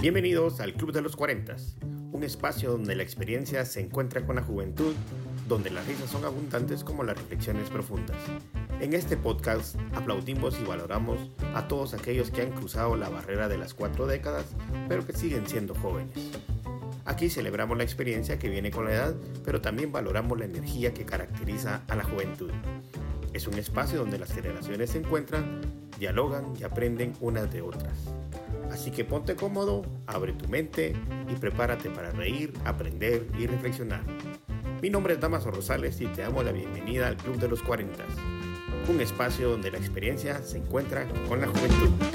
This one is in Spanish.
Bienvenidos al Club de los 40, un espacio donde la experiencia se encuentra con la juventud, donde las risas son abundantes como las reflexiones profundas. En este podcast aplaudimos y valoramos a todos aquellos que han cruzado la barrera de las cuatro décadas, pero que siguen siendo jóvenes. Aquí celebramos la experiencia que viene con la edad, pero también valoramos la energía que caracteriza a la juventud. Es un espacio donde las generaciones se encuentran, dialogan y aprenden unas de otras. Así que ponte cómodo, abre tu mente y prepárate para reír, aprender y reflexionar. Mi nombre es Damaso Rosales y te damos la bienvenida al Club de los 40, un espacio donde la experiencia se encuentra con la juventud.